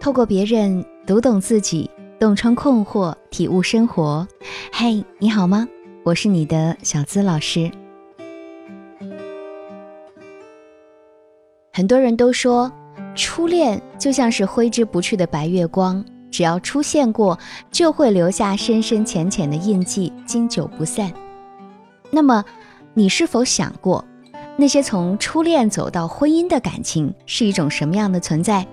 透过别人读懂自己，洞穿困惑，体悟生活。嘿，你好吗？我是你的小资老师。很多人都说，初恋就像是挥之不去的白月光，只要出现过，就会留下深深浅浅的印记，经久不散。那么，你是否想过，那些从初恋走到婚姻的感情是一种什么样的存在？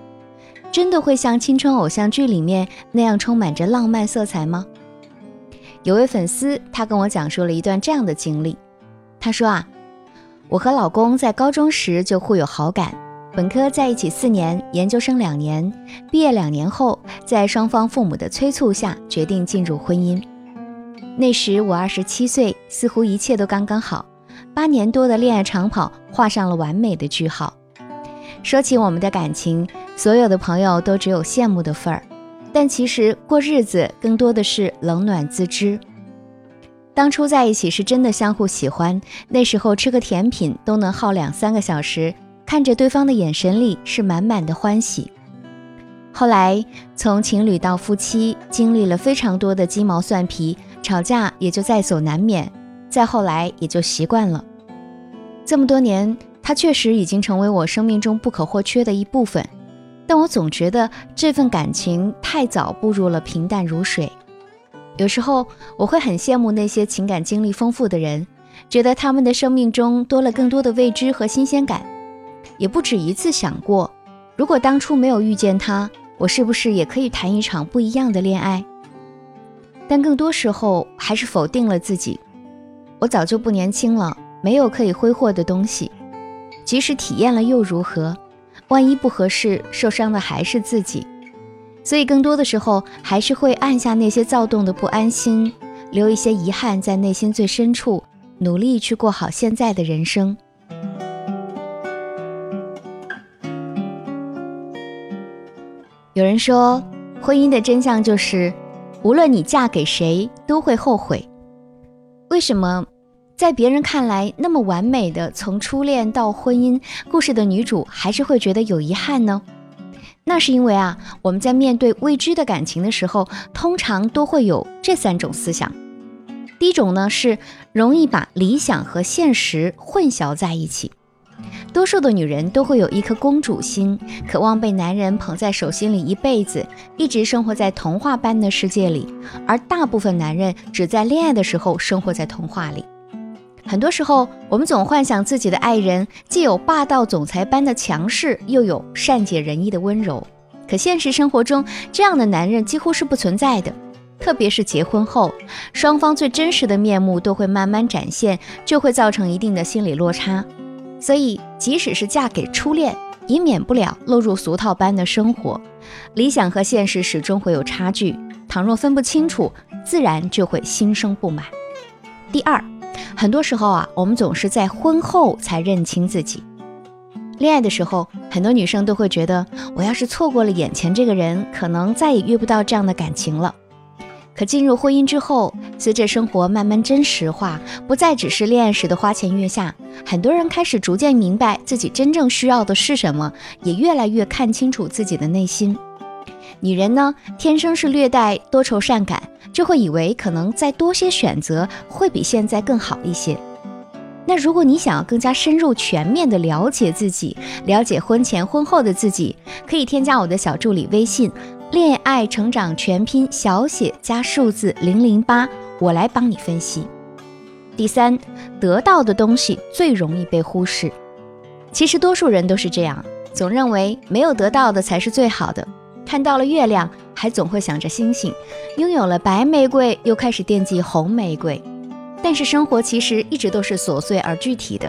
真的会像青春偶像剧里面那样充满着浪漫色彩吗？有位粉丝，他跟我讲述了一段这样的经历。他说啊。我和老公在高中时就互有好感，本科在一起四年，研究生两年，毕业两年后，在双方父母的催促下，决定进入婚姻。那时我二十七岁，似乎一切都刚刚好，八年多的恋爱长跑画上了完美的句号。说起我们的感情，所有的朋友都只有羡慕的份儿，但其实过日子更多的是冷暖自知。当初在一起是真的相互喜欢，那时候吃个甜品都能耗两三个小时，看着对方的眼神里是满满的欢喜。后来从情侣到夫妻，经历了非常多的鸡毛蒜皮，吵架也就在所难免。再后来也就习惯了。这么多年，他确实已经成为我生命中不可或缺的一部分，但我总觉得这份感情太早步入了平淡如水。有时候我会很羡慕那些情感经历丰富的人，觉得他们的生命中多了更多的未知和新鲜感。也不止一次想过，如果当初没有遇见他，我是不是也可以谈一场不一样的恋爱？但更多时候还是否定了自己。我早就不年轻了，没有可以挥霍的东西。即使体验了又如何？万一不合适，受伤的还是自己。所以，更多的时候还是会按下那些躁动的不安心，留一些遗憾在内心最深处，努力去过好现在的人生。有人说，婚姻的真相就是，无论你嫁给谁，都会后悔。为什么，在别人看来那么完美的从初恋到婚姻故事的女主，还是会觉得有遗憾呢？那是因为啊，我们在面对未知的感情的时候，通常都会有这三种思想。第一种呢，是容易把理想和现实混淆在一起。多数的女人都会有一颗公主心，渴望被男人捧在手心里一辈子，一直生活在童话般的世界里。而大部分男人只在恋爱的时候生活在童话里。很多时候，我们总幻想自己的爱人既有霸道总裁般的强势，又有善解人意的温柔。可现实生活中，这样的男人几乎是不存在的。特别是结婚后，双方最真实的面目都会慢慢展现，就会造成一定的心理落差。所以，即使是嫁给初恋，也免不了落入俗套般的生活。理想和现实始终会有差距，倘若分不清楚，自然就会心生不满。第二。很多时候啊，我们总是在婚后才认清自己。恋爱的时候，很多女生都会觉得，我要是错过了眼前这个人，可能再也遇不到这样的感情了。可进入婚姻之后，随着生活慢慢真实化，不再只是恋爱时的花前月下，很多人开始逐渐明白自己真正需要的是什么，也越来越看清楚自己的内心。女人呢，天生是略带多愁善感，就会以为可能再多些选择会比现在更好一些。那如果你想要更加深入、全面的了解自己，了解婚前婚后的自己，可以添加我的小助理微信“恋爱成长全拼小写加数字零零八”，我来帮你分析。第三，得到的东西最容易被忽视。其实多数人都是这样，总认为没有得到的才是最好的。看到了月亮，还总会想着星星；拥有了白玫瑰，又开始惦记红玫瑰。但是生活其实一直都是琐碎而具体的。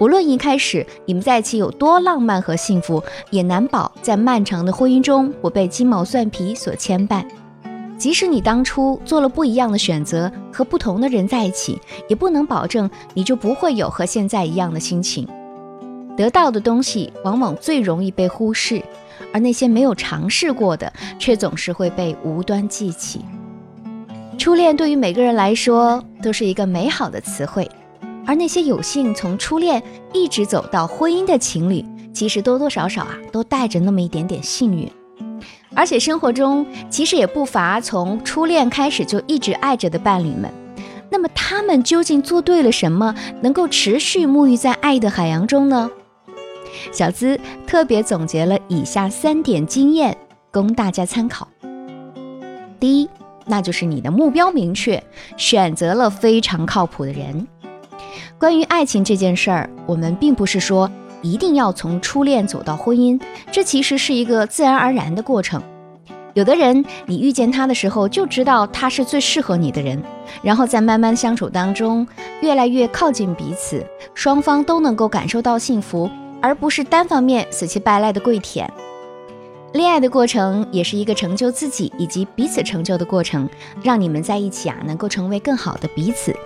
无论一开始你们在一起有多浪漫和幸福，也难保在漫长的婚姻中不被鸡毛蒜皮所牵绊。即使你当初做了不一样的选择，和不同的人在一起，也不能保证你就不会有和现在一样的心情。得到的东西往往最容易被忽视。而那些没有尝试过的，却总是会被无端记起。初恋对于每个人来说都是一个美好的词汇，而那些有幸从初恋一直走到婚姻的情侣，其实多多少少啊都带着那么一点点幸运。而且生活中其实也不乏从初恋开始就一直爱着的伴侣们。那么他们究竟做对了什么，能够持续沐浴在爱的海洋中呢？小资特别总结了以下三点经验，供大家参考。第一，那就是你的目标明确，选择了非常靠谱的人。关于爱情这件事儿，我们并不是说一定要从初恋走到婚姻，这其实是一个自然而然的过程。有的人，你遇见他的时候就知道他是最适合你的人，然后在慢慢相处当中，越来越靠近彼此，双方都能够感受到幸福。而不是单方面死乞白赖的跪舔。恋爱的过程也是一个成就自己以及彼此成就的过程，让你们在一起啊，能够成为更好的彼此。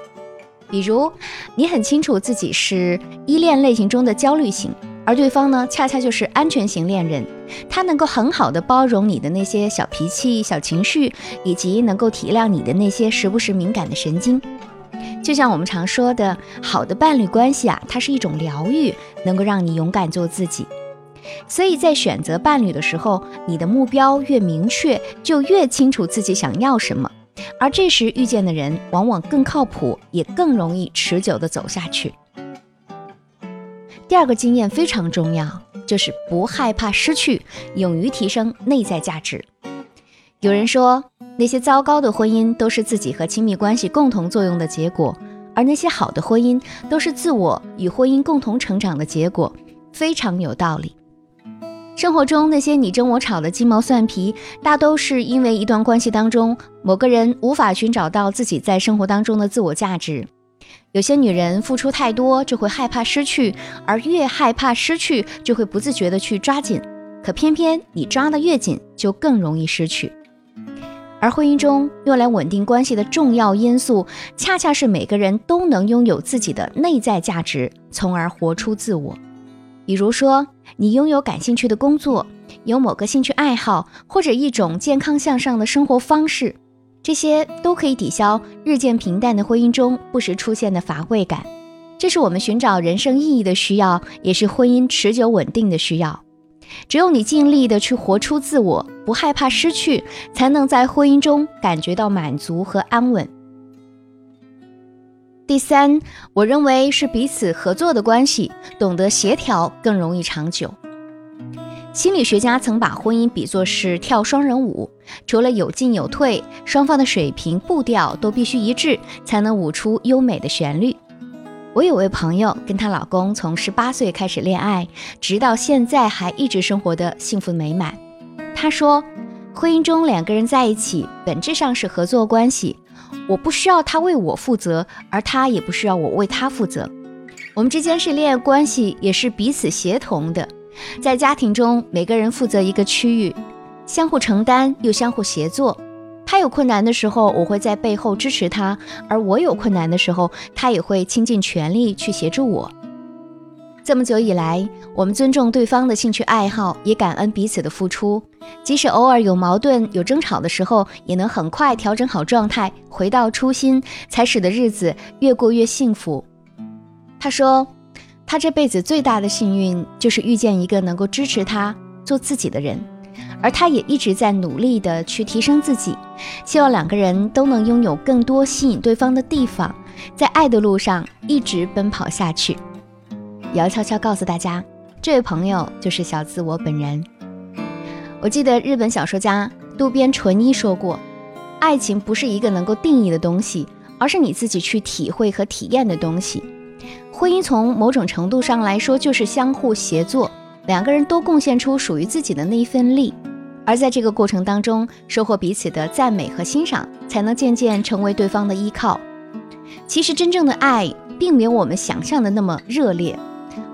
比如，你很清楚自己是依恋类型中的焦虑型，而对方呢，恰恰就是安全型恋人，他能够很好的包容你的那些小脾气、小情绪，以及能够体谅你的那些时不时敏感的神经。就像我们常说的，好的伴侣关系啊，它是一种疗愈，能够让你勇敢做自己。所以在选择伴侣的时候，你的目标越明确，就越清楚自己想要什么。而这时遇见的人，往往更靠谱，也更容易持久的走下去。第二个经验非常重要，就是不害怕失去，勇于提升内在价值。有人说。那些糟糕的婚姻都是自己和亲密关系共同作用的结果，而那些好的婚姻都是自我与婚姻共同成长的结果，非常有道理。生活中那些你争我吵的鸡毛蒜皮，大都是因为一段关系当中某个人无法寻找到自己在生活当中的自我价值。有些女人付出太多就会害怕失去，而越害怕失去就会不自觉的去抓紧，可偏偏你抓得越紧，就更容易失去。而婚姻中用来稳定关系的重要因素，恰恰是每个人都能拥有自己的内在价值，从而活出自我。比如说，你拥有感兴趣的工作，有某个兴趣爱好，或者一种健康向上的生活方式，这些都可以抵消日渐平淡的婚姻中不时出现的乏味感。这是我们寻找人生意义的需要，也是婚姻持久稳定的需要。只有你尽力的去活出自我，不害怕失去，才能在婚姻中感觉到满足和安稳。第三，我认为是彼此合作的关系，懂得协调更容易长久。心理学家曾把婚姻比作是跳双人舞，除了有进有退，双方的水平步调都必须一致，才能舞出优美的旋律。我有位朋友，跟她老公从十八岁开始恋爱，直到现在还一直生活的幸福美满。她说，婚姻中两个人在一起，本质上是合作关系。我不需要他为我负责，而他也不需要我为他负责。我们之间是恋爱关系，也是彼此协同的。在家庭中，每个人负责一个区域，相互承担又相互协作。他有困难的时候，我会在背后支持他；而我有困难的时候，他也会倾尽全力去协助我。这么久以来，我们尊重对方的兴趣爱好，也感恩彼此的付出。即使偶尔有矛盾、有争吵的时候，也能很快调整好状态，回到初心，才使得日子越过越幸福。他说，他这辈子最大的幸运就是遇见一个能够支持他做自己的人。而他也一直在努力的去提升自己，希望两个人都能拥有更多吸引对方的地方，在爱的路上一直奔跑下去。也要悄悄告诉大家，这位朋友就是小自我本人。我记得日本小说家渡边淳一说过，爱情不是一个能够定义的东西，而是你自己去体会和体验的东西。婚姻从某种程度上来说，就是相互协作，两个人都贡献出属于自己的那一份力。而在这个过程当中，收获彼此的赞美和欣赏，才能渐渐成为对方的依靠。其实，真正的爱并没有我们想象的那么热烈，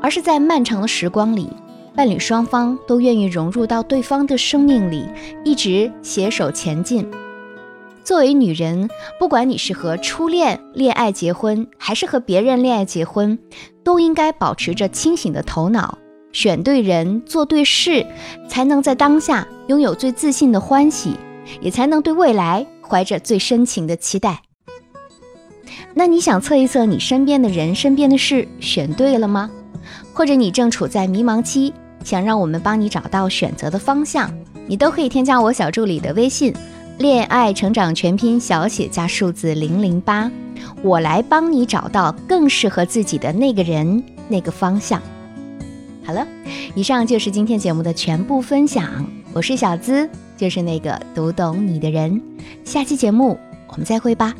而是在漫长的时光里，伴侣双方都愿意融入到对方的生命里，一直携手前进。作为女人，不管你是和初恋恋爱结婚，还是和别人恋爱结婚，都应该保持着清醒的头脑。选对人，做对事，才能在当下拥有最自信的欢喜，也才能对未来怀着最深情的期待。那你想测一测你身边的人、身边的事选对了吗？或者你正处在迷茫期，想让我们帮你找到选择的方向？你都可以添加我小助理的微信“恋爱成长全拼小写加数字零零八”，我来帮你找到更适合自己的那个人、那个方向。好了，以上就是今天节目的全部分享。我是小资，就是那个读懂你的人。下期节目我们再会吧。